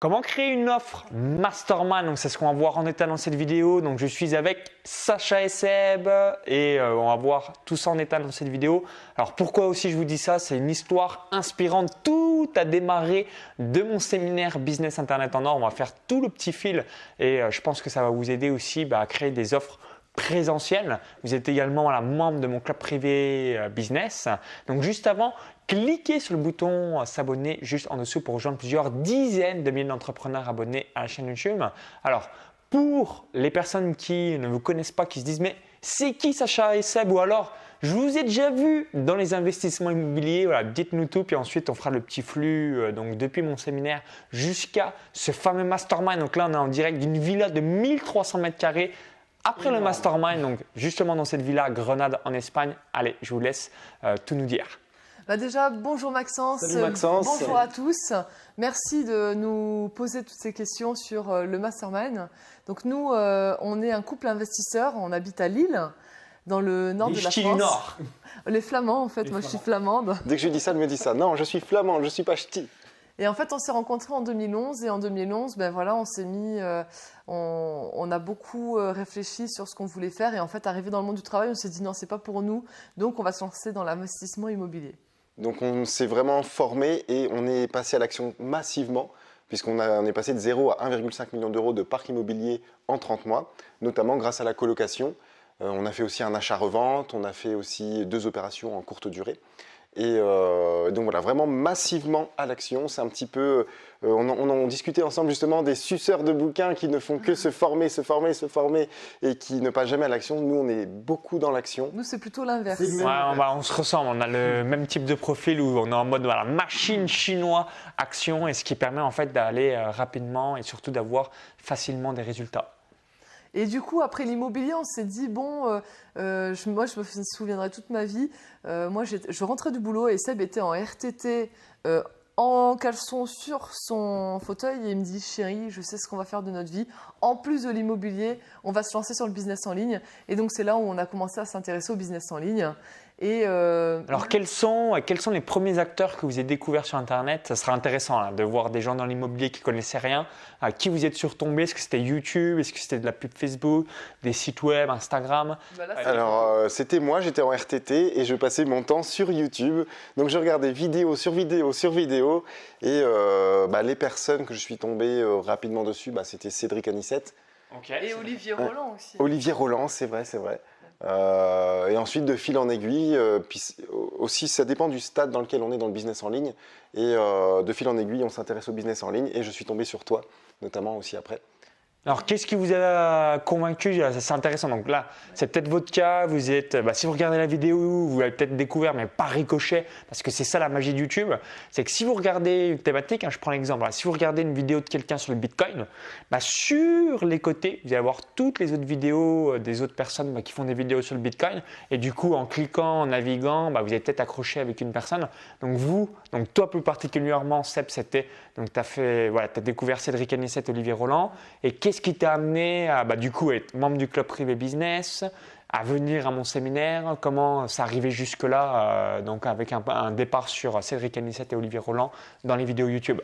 Comment créer une offre mastermind Donc c'est ce qu'on va voir en état dans cette vidéo. Donc je suis avec Sacha et Seb et euh, on va voir tout ça en état dans cette vidéo. Alors pourquoi aussi je vous dis ça? C'est une histoire inspirante. Tout a démarré de mon séminaire Business Internet en or. On va faire tout le petit fil et euh, je pense que ça va vous aider aussi bah, à créer des offres présentielles. Vous êtes également la membre de mon club privé euh, business. Donc juste avant, cliquez sur le bouton s'abonner juste en dessous pour rejoindre plusieurs dizaines de milliers d'entrepreneurs abonnés à la chaîne YouTube. Alors, pour les personnes qui ne vous connaissent pas, qui se disent mais c'est qui Sacha et Seb? Ou alors je vous ai déjà vu dans les investissements immobiliers, voilà, dites-nous tout, puis ensuite on fera le petit flux euh, donc depuis mon séminaire jusqu'à ce fameux mastermind. Donc là on est en direct d'une villa de 1300 mètres carrés après le mastermind, donc justement dans cette villa Grenade en Espagne. Allez, je vous laisse euh, tout nous dire. Bah déjà, bonjour Maxence. Salut Maxence. Bonjour à tous. Merci de nous poser toutes ces questions sur euh, le mastermind. Donc nous, euh, on est un couple investisseur, on habite à Lille, dans le nord de la France. Nord. Les Flamands, en fait. Moi, je suis flamande. Dès que je dis ça, elle me dit ça. Non, je suis flamand, je suis pas ch'ti. Et en fait, on s'est rencontrés en 2011 et en 2011, ben voilà, on s'est mis, euh, on, on, a beaucoup réfléchi sur ce qu'on voulait faire et en fait, arrivé dans le monde du travail, on s'est dit non, c'est pas pour nous, donc on va se lancer dans l'investissement immobilier. Donc on s'est vraiment formé et on est passé à l'action massivement puisqu'on est passé de 0 à 1,5 million d'euros de parc immobilier en 30 mois, notamment grâce à la colocation. Euh, on a fait aussi un achat-revente, on a fait aussi deux opérations en courte durée. Et euh, donc voilà, vraiment massivement à l'action. C'est un petit peu. Euh, on, on, discutait ensemble justement des suceurs de bouquins qui ne font que se former, se former, se former et qui ne passent jamais à l'action. Nous, on est beaucoup dans l'action. Nous, c'est plutôt l'inverse. Ouais, on, se ressemble. On a le même type de profil où on est en mode voilà, machine chinois action et ce qui permet en fait d'aller euh, rapidement et surtout d'avoir facilement des résultats. Et du coup, après l'immobilier, on s'est dit, bon, euh, euh, je, moi, je me souviendrai toute ma vie. Euh, moi, je rentrais du boulot et Seb était en RTT, en caleçon sur son fauteuil, et il me dit, chérie, je sais ce qu'on va faire de notre vie. En plus de l'immobilier, on va se lancer sur le business en ligne. Et donc, c'est là où on a commencé à s'intéresser au business en ligne. Euh, Alors, quels sont, quels sont les premiers acteurs que vous avez découverts sur Internet? Ça sera intéressant hein, de voir des gens dans l'immobilier qui connaissaient rien. À qui vous êtes surtombé Est-ce que c'était YouTube? Est-ce que c'était de la pub Facebook? Des sites web, Instagram? Bah Alors, euh, c'était moi, j'étais en RTT et je passais mon temps sur YouTube. Donc, je regardais vidéo sur vidéo sur vidéo. Et euh, bah, les personnes que je suis tombé rapidement dessus, bah, c'était Cédric Anissette. Et Olivier Roland aussi. Olivier Roland, c'est vrai, c'est vrai. Euh, et ensuite, de fil en aiguille, euh, puis aussi ça dépend du stade dans lequel on est dans le business en ligne. Et euh, de fil en aiguille, on s'intéresse au business en ligne. Et je suis tombé sur toi, notamment aussi après. Alors, qu'est-ce qui vous a convaincu? C'est intéressant. Donc là, c'est peut-être votre cas. Vous êtes, bah, si vous regardez la vidéo, vous l'avez peut-être découvert, mais pas ricochet, parce que c'est ça la magie de YouTube. C'est que si vous regardez une thématique, hein, je prends l'exemple, si vous regardez une vidéo de quelqu'un sur le Bitcoin, bah, sur les côtés, vous allez avoir toutes les autres vidéos euh, des autres personnes bah, qui font des vidéos sur le Bitcoin. Et du coup, en cliquant, en naviguant, vous allez peut-être accroché avec une personne. Donc vous, donc toi plus particulièrement, Seb, c'était, donc tu as fait, voilà, as découvert Cédric Anissette, Olivier Roland. Et qu'est-ce qui t'a amené à, bah, du coup, être membre du club privé business, à venir à mon séminaire? Comment ça arrivait jusque-là, euh, donc avec un, départ sur Cédric Anissette et Olivier Roland dans les vidéos YouTube?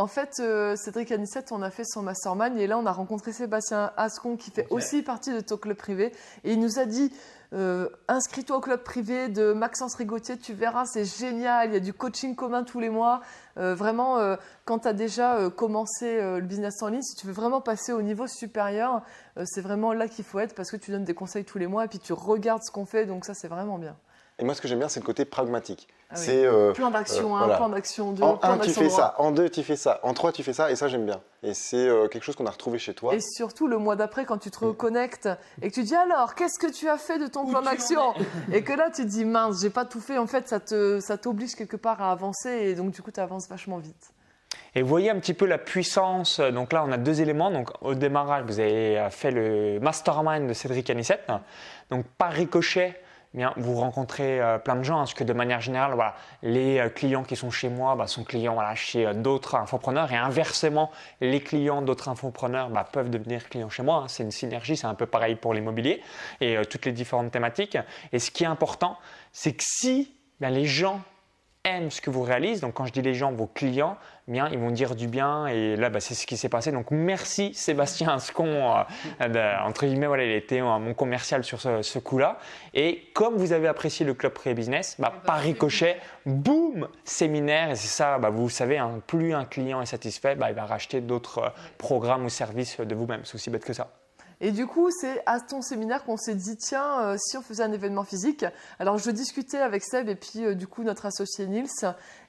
En fait, euh, Cédric Anissette, on a fait son mastermind et là, on a rencontré Sébastien Ascon qui fait aussi partie de ton club privé et il nous a dit euh, inscris-toi au club privé de Maxence Rigotier, tu verras, c'est génial, il y a du coaching commun tous les mois. Euh, vraiment, quand tu as déjà commencé le business en ligne, si tu veux vraiment passer au niveau supérieur, c'est vraiment là qu'il faut être parce que tu donnes des conseils tous les mois et puis tu regardes ce qu'on fait, donc ça c'est vraiment bien. Et moi, ce que j'aime bien, c'est le côté pragmatique. Ah c'est euh, plan d'action, un, plan d'action deux. En un, tu fais ça. En deux, tu fais ça. En trois, tu fais ça. Et ça, j'aime bien. Et c'est euh, quelque chose qu'on a retrouvé chez toi. Et surtout, le mois d'après, quand tu te reconnectes et que tu dis alors, qu'est-ce que tu as fait de ton plan d'action Et que là, tu te dis mince, j'ai pas tout fait. En fait, ça te, ça t'oblige quelque part à avancer. Et donc, du coup, tu avances vachement vite. Et vous voyez un petit peu la puissance. Donc là, on a deux éléments. Donc au démarrage, vous avez fait le mastermind de Cédric Anissette. Donc par ricochet, bien, vous rencontrez euh, plein de gens, hein, parce que de manière générale, les euh, clients qui sont chez moi bah, sont clients chez euh, d'autres infopreneurs, et inversement, les clients d'autres infopreneurs bah, peuvent devenir clients chez moi. Hein. c'est une synergie, c'est un peu pareil pour l'immobilier et toutes les différentes thématiques. Et ce qui est important, c'est que si bah, les gens aiment ce que vous réalisez. Donc quand je dis les gens, vos clients, bien, ils vont dire du bien. Et là, bah, c'est ce qui s'est passé. Donc merci Sébastien Ascon. Euh, entre guillemets, voilà, il était mon commercial sur ce, coup-là. Et comme vous avez apprécié le club pré-business, bah, par ricochet, boum, séminaire. Et c'est ça, bah, vous savez, hein, plus un client est satisfait, bah, il va racheter d'autres euh, programmes ou services de vous-même. C'est aussi bête que ça. Et du coup, c'est à ton séminaire qu'on s'est dit, tiens, euh, si on faisait un événement physique. Alors, je discutais avec Seb et puis, euh, du coup, notre associé Nils.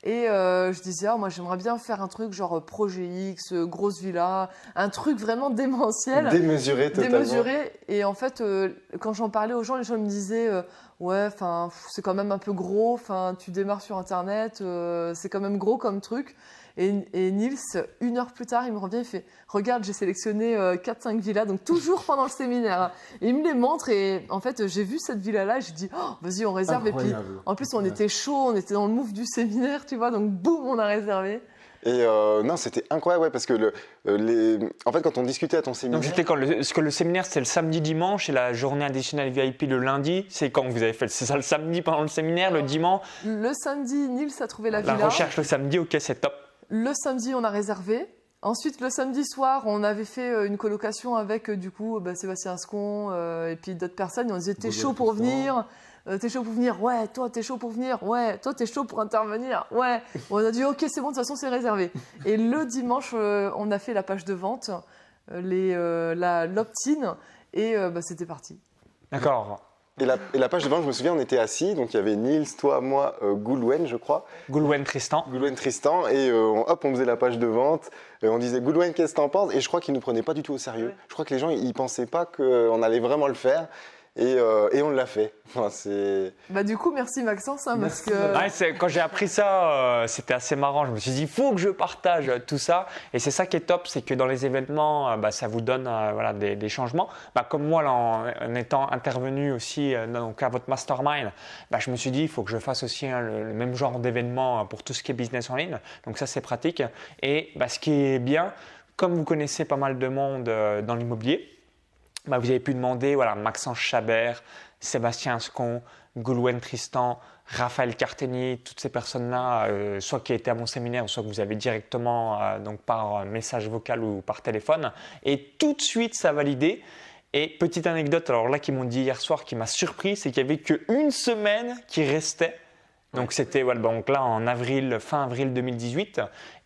Et euh, je disais, oh, moi, j'aimerais bien faire un truc genre projet X, grosse villa, un truc vraiment démentiel. Démesuré, totalement. Démesuré. Et en fait, quand j'en parlais aux gens, les gens me disaient, ouais, enfin, c'est quand même un peu gros. Enfin, tu démarres sur Internet, c'est quand même gros comme truc. Et, Nils, une heure plus tard, il me revient, il fait Regarde, j'ai sélectionné 4-5 euh, villas, donc toujours pendant le séminaire. Et il me les montre, et en fait, j'ai vu cette villa-là, j'ai dit oh, Vas-y, on réserve. Et puis, en plus, on était chaud, on était dans le move du séminaire, tu vois, donc boum, on a réservé. Et euh, non, c'était incroyable, ouais, parce que le, euh, les... en fait, quand on discutait à ton séminaire. Donc c'était quand le, ce que le séminaire, c'est le samedi dimanche et la journée additionnelle VIP le lundi. C'est quand vous avez fait C'est ça le samedi pendant le séminaire, le dimanche Le samedi, Nils a trouvé la villa. La recherche le samedi, ok, c'est top. Le samedi, on a réservé. Ensuite, le samedi soir, on avait fait euh, une colocation avec euh, du coup bah, Sébastien Ascon euh, et puis d'autres personnes. on disait T'es chaud pour venir T'es chaud pour venir Ouais, toi, t'es chaud pour venir Ouais, toi, t'es chaud pour intervenir Ouais. On a dit Ok, c'est bon, de toute façon, c'est réservé. Et le dimanche, on a fait la page de vente, les, la l'opt-in, et bah, c'était parti. D'accord. Et la, page de vente, je me souviens, on était assis, donc il y avait Nils, toi, moi, euh, Goulwen, je crois. Goulwen Tristan. Goulwen Tristan, et euh, hop, on faisait la page de vente, et on disait Goulwen, qu'est-ce que t'en penses? Et je crois qu'ils ne nous prenaient pas du tout au sérieux. Je crois que les gens, ils pensaient pas qu'on allait vraiment le faire. Euh, et, on l'a fait. bah, du coup, merci Maxence. Hein, parce que... quand j'ai appris ça, euh, c'était assez marrant. Je me suis dit, il faut que je partage tout ça. Et c'est ça qui est top, c'est que dans les événements, euh, bah, ça vous donne voilà, des, changements. Bah, comme moi, en, étant intervenu aussi donc, à votre mastermind, bah, je me suis dit, il faut que je fasse aussi hein, le, même genre d'événement pour tout ce qui est business en ligne. Donc ça, c'est pratique. Et bah, ce qui est bien, comme vous connaissez pas mal de monde dans l'immobilier, bah, vous avez pu demander voilà, Maxence Chabert, Sébastien Ascon, Goulwen Tristan, Raphaël Carteni, toutes ces personnes-là, euh, soit qui étaient à mon séminaire, soit que vous avez directement euh, donc par message vocal ou par téléphone. Et tout de suite, ça a validé. Et petite anecdote, alors là, qui m'ont dit hier soir, qui m'a surpris, c'est qu'il n'y avait qu'une semaine qui restait. Donc c'était voilà, donc là en avril, fin avril 2018.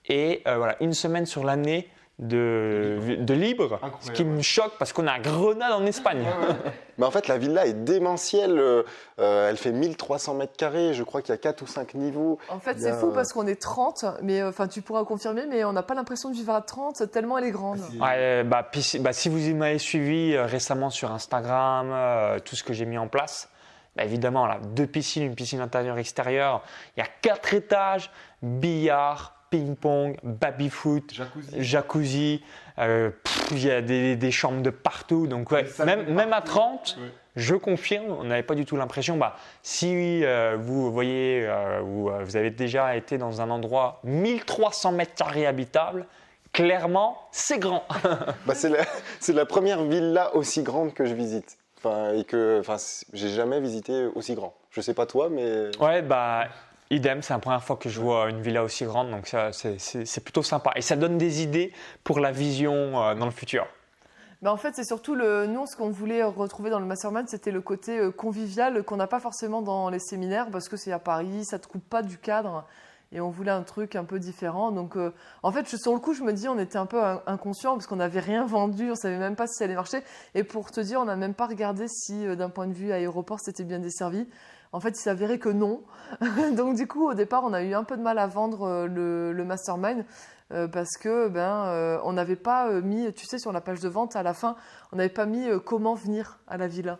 Et euh, voilà, une semaine sur l'année de, de libre, ce qui me choque parce qu'on a Grenade en Espagne. Mais en fait, la villa est démentielle. Euh, euh, elle fait 1300 mètres carrés. Je crois qu'il y a 4 ou 5 niveaux. En fait, c'est fou parce qu'on est 30, mais euh, enfin, tu pourras confirmer, mais on n'a pas l'impression de vivre à 30 tellement elle est grande. Ouais, bah, bah, si vous m'avez suivi récemment sur Instagram, tout ce que j'ai mis en place, bah, évidemment, là, deux piscines, une piscine intérieure extérieure, il y a quatre étages, billard, ping-pong, baby-foot, jacuzzi. Euh, il y a des, chambres de partout. Donc, même, même à 30, je confirme, on n'avait pas du tout l'impression. Bah, si euh, vous voyez euh, ou vous avez déjà été dans un endroit 1300 mètres carrés habitable, clairement, c'est grand. bah, c'est la, la, première villa aussi grande que je visite. Enfin, et que enfin, j'ai jamais visité aussi grand. Je sais pas toi, mais. Ouais, bah Idem, c'est la première fois que je vois une villa aussi grande, donc c'est plutôt sympa. Et ça donne des idées pour la vision euh, dans le futur. Ben en fait, c'est surtout le, nous, ce qu'on voulait retrouver dans le mastermind, c'était le côté euh, convivial qu'on n'a pas forcément dans les séminaires, parce que c'est à Paris, ça ne te coupe pas du cadre, et on voulait un truc un peu différent. Donc, euh, en fait, sur le coup, je me dis, on était un peu inconscient, parce qu'on n'avait rien vendu, on savait même pas si ça allait marcher. Et pour te dire, on n'a même pas regardé si, d'un point de vue aéroport, c'était bien desservi. En fait, il s'avérait que non. Donc du coup, au départ, on a eu un peu de mal à vendre euh, le, mastermind euh, parce que ben euh, on n'avait pas mis, tu sais, sur la page de vente à la fin, on n'avait pas mis comment venir à la villa.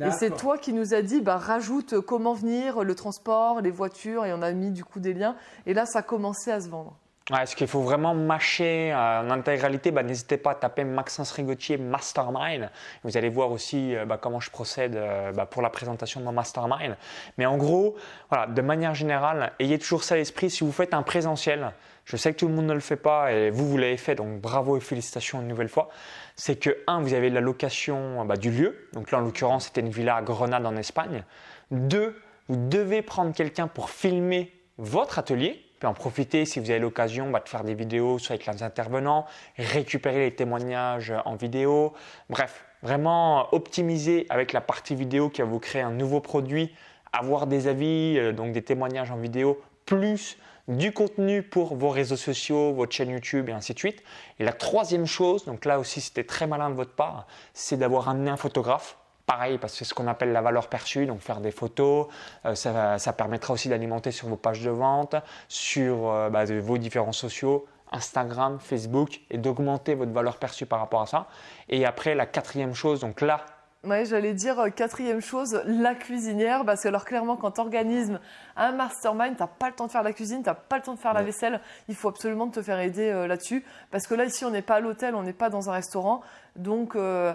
Et c'est toi qui nous as dit, bah, rajoute comment venir, le transport, les voitures, et on a mis du coup des liens. Et là, ça a commencé à se vendre. Est-ce qu'il faut vraiment mâcher euh, en intégralité bah, N'hésitez pas à taper Maxence Rigotier Mastermind. Vous allez voir aussi euh, bah, comment je procède euh, bah, pour la présentation de mon Mastermind. Mais en gros, voilà, de manière générale, ayez toujours ça à l'esprit. Si vous faites un présentiel, je sais que tout le monde ne le fait pas et vous, vous l'avez fait, donc bravo et félicitations une nouvelle fois. C'est que, un, vous avez la location du lieu. Donc là, en l'occurrence, c'était une villa à Grenade en Espagne. Deux, vous devez prendre quelqu'un pour filmer votre atelier, puis en profiter si vous avez l'occasion bah, de faire des vidéos soit avec les intervenants, récupérer les témoignages en vidéo, bref, vraiment optimiser avec la partie vidéo qui va vous créer un nouveau produit, avoir des avis, euh, donc des témoignages en vidéo, plus du contenu pour vos réseaux sociaux, votre chaîne YouTube et ainsi de suite. Et la troisième chose, donc là aussi c'était très malin de votre part, c'est d'avoir amené un photographe. Pareil, parce que c'est ce qu'on appelle la valeur perçue, donc faire des photos, euh, ça, permettra aussi d'alimenter sur vos pages de vente, sur euh, bah, vos différents sociaux, Instagram, Facebook, et d'augmenter votre valeur perçue par rapport à ça. Et après, la quatrième chose, donc là, oui, j'allais dire euh, quatrième chose, la cuisinière, parce que alors clairement quand tu organises un mastermind, tu n'as pas le temps de faire la cuisine, tu n'as pas le temps de faire la vaisselle, il faut absolument te faire aider euh, là-dessus, parce que là ici on n'est pas à l'hôtel, on n'est pas dans un restaurant, donc euh,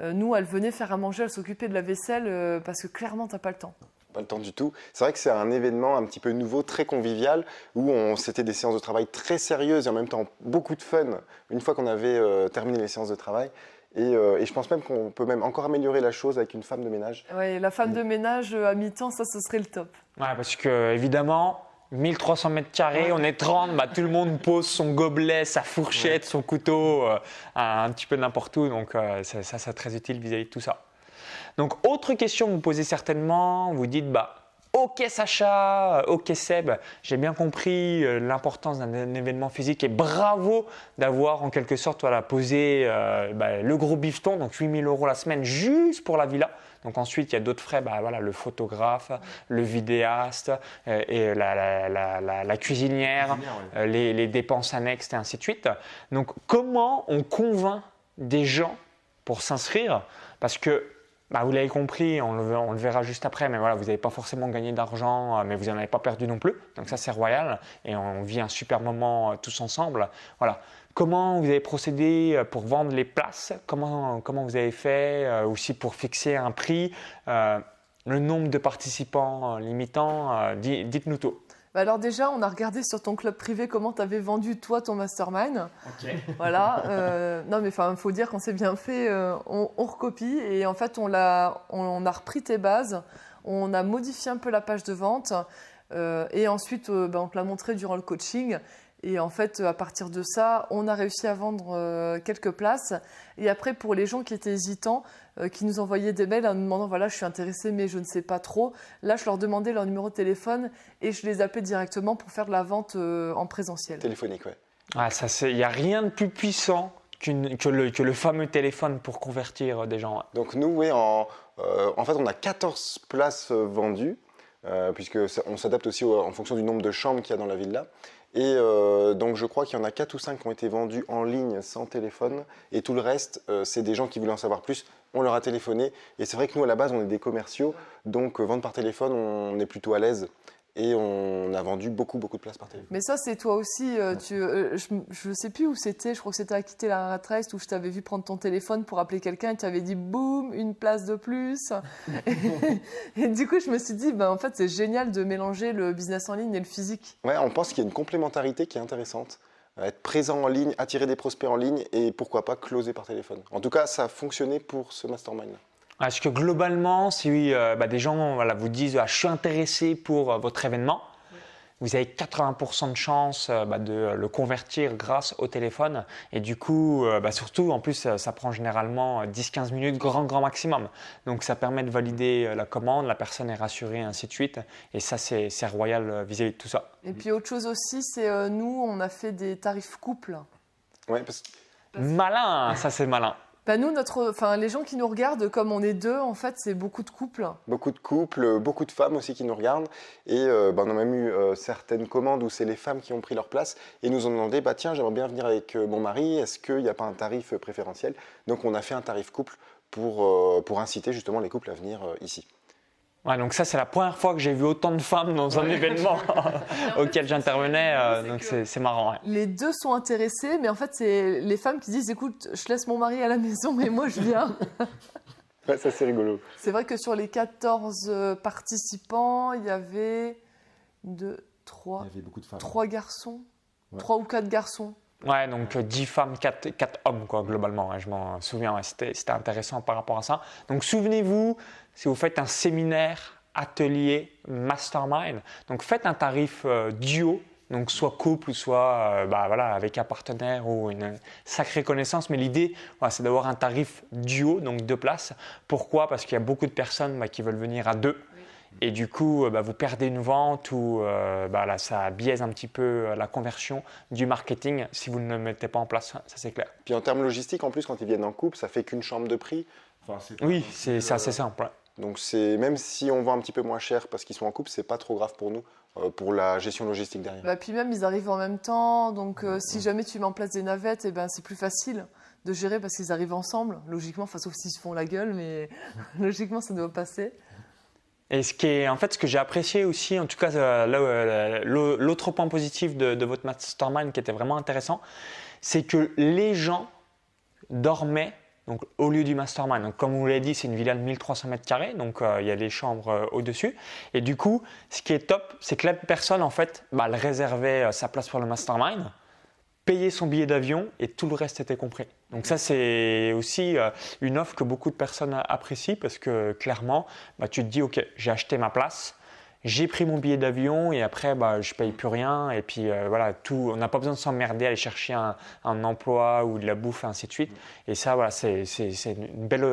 nous elle venait faire à manger, elle s'occupait de la vaisselle, parce que clairement tu n'as pas le temps pas le temps du tout. C'est vrai que c'est un événement un petit peu nouveau, très convivial, où on, c'était des séances de travail très sérieuses et en même temps beaucoup de fun une fois qu'on avait terminé les séances de travail. Euh, et, je pense même qu'on peut même encore améliorer la chose avec une femme de ménage. Oui, la femme de ménage euh, à mi-temps, ça, ce serait le top. Ouais, parce que évidemment, 1300 mètres carrés, on est 30, bah, tout le monde pose son gobelet, sa fourchette, son couteau, euh, un, petit peu n'importe où. Donc ça, ça c'est très utile vis-à-vis de tout ça. Donc autre question que vous posez certainement, vous dites bah Ok Sacha, ok Seb, j'ai bien compris euh, l'importance d'un événement physique et bravo d'avoir en quelque sorte voilà, posé euh, bah, le gros bifton, donc 8000 euros la semaine juste pour la villa. Donc ensuite, il y a d'autres frais, bah, voilà, le photographe, le vidéaste euh, et la, cuisinière, les, les, dépenses annexes et ainsi de suite. Donc comment on convainc des gens pour s'inscrire? Parce que bah, vous l'avez compris, on le, verra juste après, mais voilà, vous n'avez pas forcément gagné d'argent, euh, mais vous n'en avez pas perdu non plus. Donc ça, c'est royal. Et on vit un super moment euh, tous ensemble. Voilà. Comment vous avez procédé euh, pour vendre les places? Comment, comment vous avez fait aussi pour fixer un prix? Le nombre de participants limitant Dites-nous tout. Bah alors déjà, on a regardé sur ton club privé comment tu avais vendu toi ton mastermind. Voilà. Euh, non mais enfin, il faut dire qu'on s'est bien fait. Euh, on, recopie et en fait, on a, on, a repris tes bases. On a modifié un peu la page de vente euh, et ensuite, bah, on te l'a montré durant le coaching. Et en fait, à partir de ça, on a réussi à vendre quelques places. Et après, pour les gens qui étaient hésitants, euh, qui nous envoyaient des mails en nous demandant voilà, je suis intéressé, mais je ne sais pas trop. Là, je leur demandais leur numéro de téléphone et je les appelais directement pour faire de la vente euh, en présentiel. Téléphonique, ouais. Ah, ça, il n'y a rien de plus puissant que, le, que, le, fameux téléphone pour convertir des gens. Donc nous, oui, en, euh, en fait, on a 14 places vendues, puisque on s'adapte aussi en fonction du nombre de chambres qu'il y a dans la villa. Et donc je crois qu'il y en a 4 ou 5 qui ont été vendus en ligne sans téléphone. Et tout le reste, c'est des gens qui voulaient en savoir plus on leur a téléphoné. Et c'est vrai que nous, à la base, on est des commerciaux, donc euh, vendre par téléphone, on est plutôt à l'aise. Et on a vendu beaucoup, beaucoup de places par téléphone. Mais ça, c'est toi aussi. Euh, tu, euh, je ne sais plus où c'était. Je crois que c'était à quitter la retraite où je t'avais vu prendre ton téléphone pour appeler quelqu'un et tu avais dit boum, une place de plus. et, du coup, je me suis dit, ben, en fait, c'est génial de mélanger le business en ligne et le physique. Ouais, on pense qu'il y a une complémentarité qui est intéressante être présent en ligne, attirer des prospects en ligne et pourquoi pas closer par téléphone. En tout cas, ça a fonctionné pour ce mastermind. Est-ce que globalement, si euh, bah, des gens voilà, vous disent ah, je suis intéressé pour euh, votre événement, vous avez 80% de chance euh, bah, de le convertir grâce au téléphone. Et du coup, euh, bah, surtout, en plus, ça prend généralement 10-15 minutes, grand, grand maximum. Donc, ça permet de valider euh, la commande, la personne est rassurée, ainsi de suite. Et ça, c'est royal vis-à-vis de tout ça. Et puis, autre chose aussi, c'est nous, on a fait des tarifs couples. Ouais, parce... Malin, ça c'est malin. Bah nous, notre, enfin, les gens qui nous regardent, comme on est deux, en fait, c'est beaucoup de couples. Beaucoup de couples, beaucoup de femmes aussi qui nous regardent. Et euh, bah, on a même eu euh, certaines commandes où c'est les femmes qui ont pris leur place et nous ont demandé bah, tiens, j'aimerais bien venir avec euh, mon mari, est-ce qu'il n'y a pas un tarif préférentiel? Donc on a fait un tarif couple pour, pour inciter justement les couples à venir ici. Ouais, donc ça, c'est la première fois que j'ai vu autant de femmes dans un événement auquel j'intervenais. Euh, donc c'est marrant. Les deux sont intéressés, mais en fait, c'est les femmes qui disent écoute, je laisse mon mari à la maison, mais moi, je viens. ouais, ça, c'est rigolo. C'est vrai que sur les 14 euh, participants, il y avait deux, trois, il y avait beaucoup de femmes. trois garçons, trois ou quatre garçons. Ouais, donc 10 euh, femmes, 4, 4 hommes, quoi, globalement. je m'en souviens, c'était intéressant par rapport à ça. Donc souvenez-vous, si vous faites un séminaire atelier mastermind. Donc faites un tarif euh, duo donc soit couple ou soit euh, bah, voilà, avec un partenaire ou une sacrée connaissance. Mais l'idée, c'est d'avoir un tarif duo, donc deux places. Pourquoi? Parce qu'il y a beaucoup de personnes bah, qui veulent venir à deux. Et du coup, euh, bah, vous perdez une vente ou euh, là, ça biaise un petit peu la conversion du marketing si vous ne le mettez pas en place, ça c'est clair. Puis en termes logistiques, en plus, quand ils viennent en couple, ça fait qu'une chambre de prix. oui, c'est assez simple. Donc c'est même si on vend un petit peu moins cher parce qu'ils sont en couple, c'est pas trop grave pour nous. Euh, pour la gestion logistique derrière. Bah, puis même, ils arrivent en même temps, donc euh, si jamais tu mets en place des navettes, eh ben, c'est plus facile de gérer parce qu'ils arrivent ensemble, logiquement, enfin, sauf s'ils se font la gueule, mais logiquement, ça doit passer. Et ce qui est, en fait, ce que j'ai apprécié aussi, en tout cas, euh, l'autre point positif de, votre mastermind qui était vraiment intéressant, c'est que les gens dormaient donc, au lieu du mastermind. Donc, comme vous l'avez dit, c'est une villa de 1300 mètres carrés, donc euh, il y a des chambres euh, au-dessus. Et du coup, ce qui est top, c'est que la personne, en fait, bah, elle réservait euh, sa place pour le mastermind, payait son billet d'avion et tout le reste était compris. Donc ça, c'est aussi une offre que beaucoup de personnes apprécient parce que clairement, bah, tu te dis, OK, j'ai acheté ma place, j'ai pris mon billet d'avion et après, bah, je paye plus rien. Et puis euh, voilà, tout, on n'a pas besoin de s'emmerder aller chercher un, emploi ou de la bouffe, et ainsi de suite. Et ça, voilà, c'est une belle,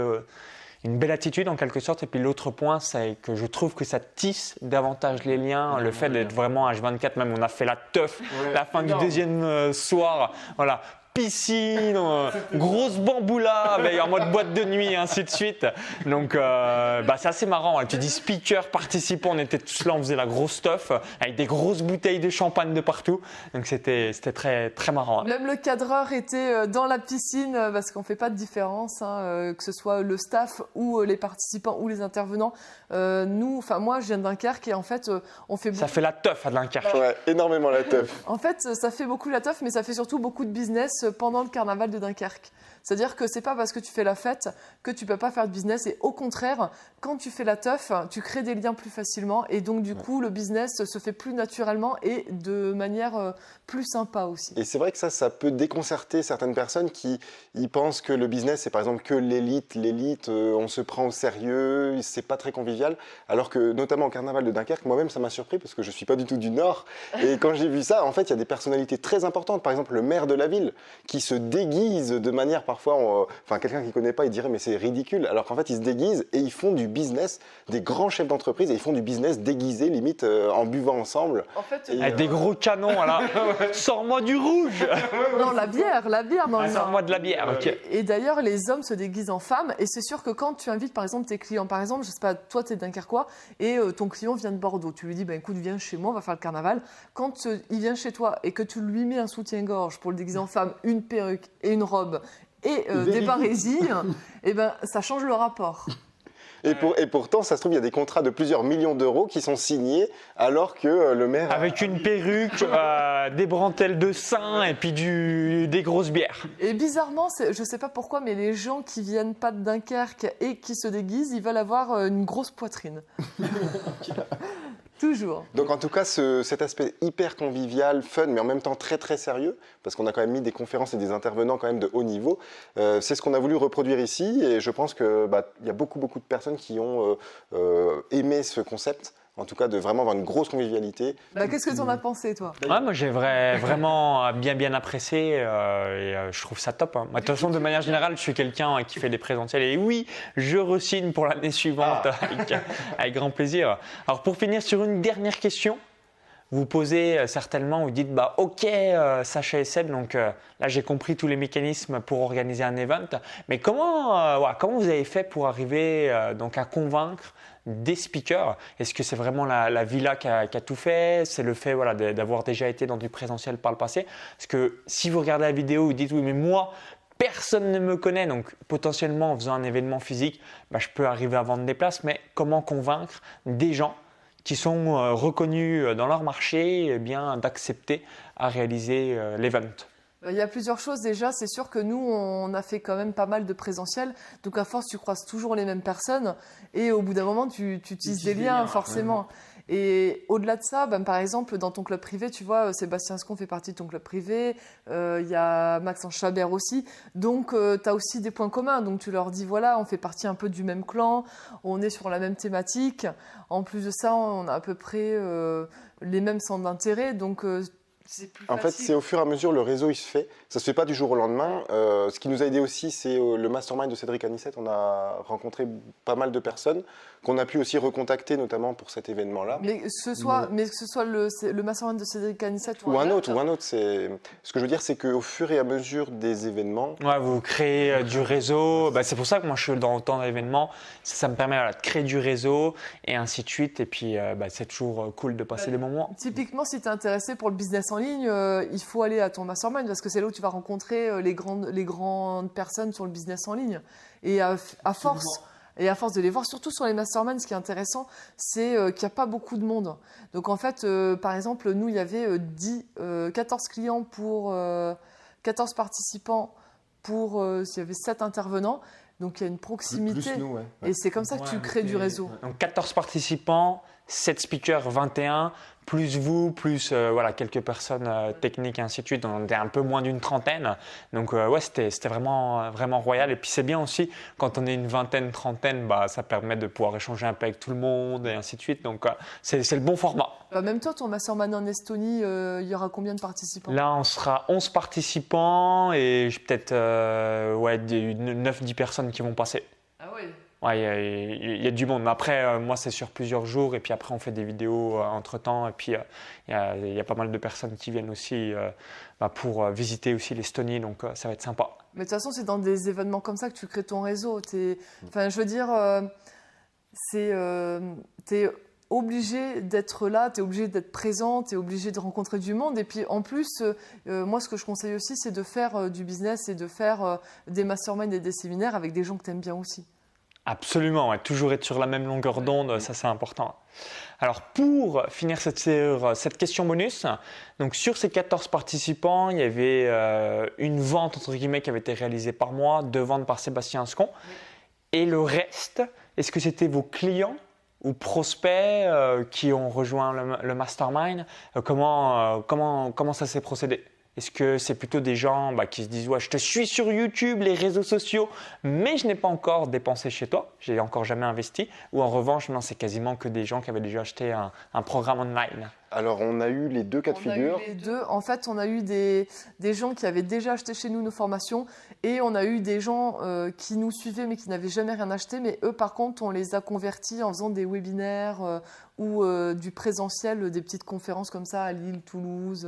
une belle attitude en quelque sorte. Et puis l'autre point, c'est que je trouve que ça tisse davantage les liens. le fait d'être vraiment H24, même on a fait la teuf la fin du deuxième euh, soir. Voilà, piscine, euh, grosse bamboula en mode boîte de nuit et ainsi de suite. Donc euh, bah, c'est assez marrant. Hein. Tu dis speaker, participants, on était tous là, on faisait la grosse stuff avec des grosses bouteilles de champagne de partout. Donc c'était très, très marrant. Hein. Même le cadreur était euh, dans la piscine parce qu'on fait pas de différence, hein, que ce soit le staff ou les participants ou les intervenants. nous, enfin moi je viens de Dunkerque et en fait on fait Ça fait la teuf à Dunkerque. Ouais, énormément la teuf. en fait ça fait beaucoup la teuf mais ça fait surtout beaucoup de business pendant le carnaval de Dunkerque. C'est-à-dire que c'est pas parce que tu fais la fête que tu peux pas faire de business et au contraire, quand tu fais la teuf, tu crées des liens plus facilement et donc du coup le business se fait plus naturellement et de manière euh, plus sympa aussi. Et c'est vrai que ça, ça peut déconcerter certaines personnes qui y pensent que le business c'est par exemple que l'élite, l'élite, euh, on se prend au sérieux, c'est pas très convivial, alors que notamment au carnaval de Dunkerque, moi-même ça m'a surpris parce que je suis pas du tout du Nord. Et quand j'ai vu ça, en fait il y a des personnalités très importantes, par exemple le maire de la ville qui se déguise de manière parfois, enfin quelqu'un qui connaît pas, il dirait mais c'est ridicule. Alors qu'en fait, ils se déguisent et ils font du business. Des grands chefs d'entreprise et ils font du business déguisé, limite euh, en buvant ensemble. En fait, Avec des gros canons, là. Sors-moi du rouge. non, la bière, la bière dans ah, Sors-moi de la bière. ok. Et, d'ailleurs, les hommes se déguisent en femmes. Et c'est sûr que quand tu invites, par exemple, tes clients, par exemple, je sais pas, toi, tu es dunkerquois et euh, ton client vient de Bordeaux. Tu lui dis, ben écoute, viens chez moi, on va faire le carnaval. Quand euh, il vient chez toi et que tu lui mets un soutien-gorge pour le déguiser en femme, une perruque et une robe et euh, des barésies, et eh ben, ça change le rapport. Et, pour, et, pourtant, ça se trouve, il y a des contrats de plusieurs millions d'euros qui sont signés alors que euh, le maire. Avec une perruque, euh, des brentelles de sein et puis du, des grosses bières. Et bizarrement, je ne sais pas pourquoi, mais les gens qui viennent pas de Dunkerque et qui se déguisent, ils veulent avoir une grosse poitrine. Toujours. Donc en tout cas, cet aspect hyper convivial, fun, mais en même temps très très sérieux, parce qu'on a quand même mis des conférences et des intervenants quand même de haut niveau, euh, c'est ce qu'on a voulu reproduire ici, et je pense qu'il bah, y a beaucoup beaucoup de personnes qui ont euh, euh, aimé ce concept en tout cas de vraiment avoir une grosse convivialité. Bah, Qu'est-ce que tu en as pensé, toi? Moi, j'ai vraiment bien, bien apprécié euh, et euh, je trouve ça top. Hein. De toute façon, de manière générale, je suis quelqu'un qui fait des présentiels et oui, je resigne pour l'année suivante ah. avec, grand plaisir. Alors, pour finir sur une dernière question, vous posez euh, certainement, vous dites bah ok Sacha et Seb, donc là j'ai compris tous les mécanismes pour organiser un event, mais comment comment vous avez fait pour arriver donc à convaincre des speakers? Est-ce que c'est vraiment la, villa qui a, tout fait? C'est le fait voilà, d'avoir déjà été dans du présentiel par le passé? Parce que si vous regardez la vidéo, vous dites oui, mais moi, personne ne me connaît, donc potentiellement en faisant un événement physique, bah, je peux arriver à vendre des places, mais comment convaincre des gens qui sont euh, reconnus dans leur marché eh bien d'accepter à réaliser euh, l'event il y a plusieurs choses déjà. C'est sûr que nous, on a fait quand même pas mal de présentiel. Donc à force, tu croises toujours les mêmes personnes. Et au bout d'un moment, tu, utilises des liens, forcément. Et au-delà de ça, ben, par exemple, dans ton club privé, tu vois, Sébastien Scon fait partie de ton club privé, euh, il y a Maxence Chabert aussi. Donc, euh, tu as aussi des points communs. Donc, tu leur dis, voilà, on fait partie un peu du même clan, on est sur la même thématique. En plus de ça, on a à peu près euh, les mêmes centres d'intérêt. Donc, en fait, c'est au fur et à mesure, le réseau, il se fait. Ça ne se fait pas du jour au lendemain. Euh, ce qui nous a aidé aussi, c'est euh, le mastermind de Cédric Anissette. On a rencontré pas mal de personnes qu'on a pu aussi recontacter, notamment pour cet événement-là. Mais, ce soit, mais que ce soit le, le mastermind de Cédric Anissette ou, un autre. Ou un autre. Ce que je veux dire, c'est qu'au fur et à mesure des événements... Ouais, vous créez euh, du réseau. Bah, c'est pour ça que moi, je suis dans le temps d'événements. Ça, me permet de créer du réseau et ainsi de suite. Et puis, bah, c'est toujours cool de passer des moments. Typiquement, si tu es intéressé pour le business en ligne, euh, il faut aller à ton mastermind parce que c'est là où tu vas rencontrer euh, les grandes, les grandes personnes sur le business en ligne. Et à, force. Et à force de les voir, surtout sur les masterminds, ce qui est intéressant, c'est euh, qu'il n'y a pas beaucoup de monde. Donc en fait, par exemple, nous, il y avait 10, 14 clients pour 14 participants pour, s'il y avait 7 intervenants. Donc il y a une proximité. Et c'est comme ça que tu crées du réseau. Donc 14 participants, 7 speakers, 21 plus vous, plus euh, voilà, quelques personnes euh, techniques et ainsi de suite. On était un peu moins d'une trentaine. Donc ouais, c'était vraiment, vraiment royal. Et puis c'est bien aussi, quand on est une vingtaine, trentaine, bah, ça permet de pouvoir échanger un peu avec tout le monde et ainsi de suite. Donc c'est le bon format. Bah, même toi, ton masterman en Estonie, il y aura combien de participants? Là, on sera 11 participants et peut-être ouais, 9-10 personnes qui vont passer. Oui Ouais, il y, a du monde. Mais après, euh, moi, c'est sur plusieurs jours. Et puis après, on fait des vidéos euh, entre-temps. Et puis, euh, il y, a pas mal de personnes qui viennent aussi bah, pour visiter aussi l'Estonie. Donc, ça va être sympa. Mais de toute façon, c'est dans des événements comme ça que tu crées ton réseau. Enfin, je veux dire, c'est... tu es obligé d'être là, tu es obligé d'être présent, tu es obligé de rencontrer du monde. Et puis en plus, moi ce que je conseille aussi, c'est de faire du business et de faire des masterminds et des séminaires avec des gens que tu aimes bien aussi. Absolument, toujours être sur la même longueur d'onde, ça c'est important. Alors pour finir cette, question bonus, donc sur ces 14 participants, il y avait euh, une vente entre guillemets qui avait été réalisée par moi, deux ventes par Sébastien Ascon. Et le reste, est-ce que c'était vos clients ou prospects euh, qui ont rejoint le, mastermind? Euh, comment, comment, comment ça s'est procédé? Est-ce que c'est plutôt des gens bah, qui se disent ouais, je te suis sur YouTube, les réseaux sociaux, mais je n'ai pas encore dépensé chez toi, j'ai encore jamais investi Ou en revanche, non, c'est quasiment que des gens qui avaient déjà acheté un, programme online alors, on a eu les deux cas de figure. A eu les deux. En fait, on a eu des, des, gens qui avaient déjà acheté chez nous nos formations et on a eu des gens euh, qui nous suivaient mais qui n'avaient jamais rien acheté. Mais eux, par contre, on les a convertis en faisant des webinaires euh, ou euh, du présentiel, des petites conférences comme ça à Lille, Toulouse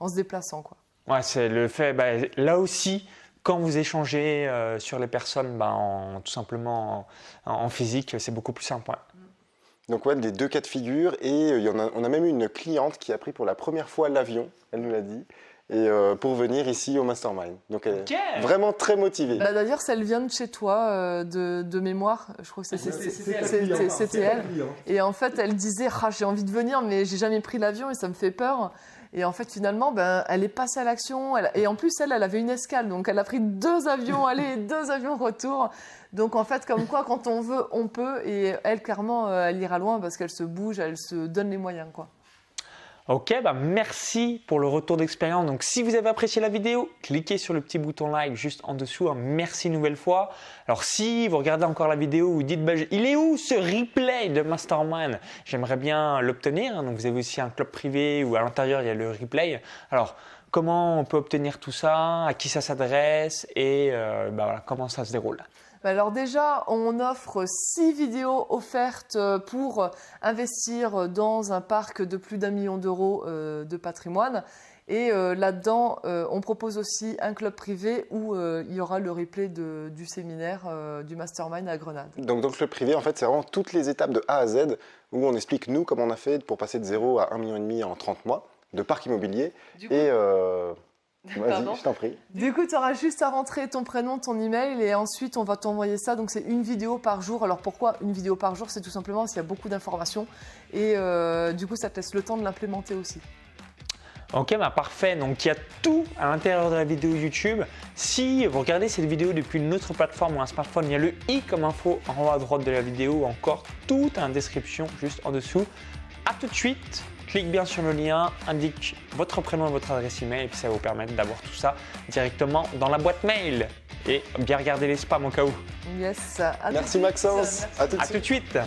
en se déplaçant. Quoi. Ouais, c'est le fait. Bah, là aussi, quand vous échangez euh, sur les personnes, bah, en, tout simplement en, physique, c'est beaucoup plus simple. Donc ouais, les deux cas de figure et euh, y en a, on a même eu une cliente qui a pris pour la première fois l'avion, elle nous l'a dit, et euh, pour venir ici au Mastermind. Donc elle est vraiment très motivée. Bah, D'ailleurs, elle vient de chez toi, de, de, mémoire, je crois que c'était elle. Et en fait, elle disait, ah, j'ai envie de venir, mais j'ai jamais pris l'avion et ça me fait peur. Et en fait, finalement, ben, elle est passée à l'action. Et en plus, elle, elle avait une escale. Donc, elle a pris deux avions aller et deux avions retour. Donc, en fait, comme quoi, quand on veut, on peut. Et elle, clairement, euh, elle ira loin parce qu'elle se bouge, elle se donne les moyens. quoi. Ok, bah merci pour le retour d'expérience. Donc si vous avez apprécié la vidéo, cliquez sur le petit bouton like juste en dessous. Merci une nouvelle fois. Alors si vous regardez encore la vidéo, vous dites bah, il est où ce replay de Mastermind? J'aimerais bien l'obtenir. Donc vous avez aussi un club privé où à l'intérieur il y a le replay. Alors comment on peut obtenir tout ça? À qui ça s'adresse? Et euh, bah, voilà, comment ça se déroule? Alors déjà, on offre six vidéos offertes pour investir dans un parc de plus d'un million d'euros euh, de patrimoine. Et euh, là-dedans, euh, on propose aussi un club privé où il y aura le replay du séminaire du Mastermind à Grenade. Donc dans le club privé, en fait, c'est vraiment toutes les étapes de A à Z où on explique nous comment on a fait pour passer de 0 à 1,5 million en 30 mois de parc immobilier. et Vas-y, je t'en prie. Du coup, tu auras juste à rentrer ton prénom, ton email et ensuite on va t'envoyer ça. Donc c'est une vidéo par jour. Alors pourquoi une vidéo par jour? C'est tout simplement parce qu'il y a beaucoup d'informations et euh, du coup ça te laisse le temps de l'implémenter aussi. Ok, bah parfait. Donc il y a tout à l'intérieur de la vidéo YouTube. Si vous regardez cette vidéo depuis une autre plateforme ou un smartphone, il y a le i comme info en haut à droite de la vidéo ou encore tout en description juste en dessous. A tout de suite. Clique bien sur le lien, indique votre prénom et votre adresse email et puis ça va vous permettre d'avoir tout ça directement dans la boîte mail. Et bien regarder les spams au cas où. Yes. à Merci. Maxence. À tout de A suite. tout de suite.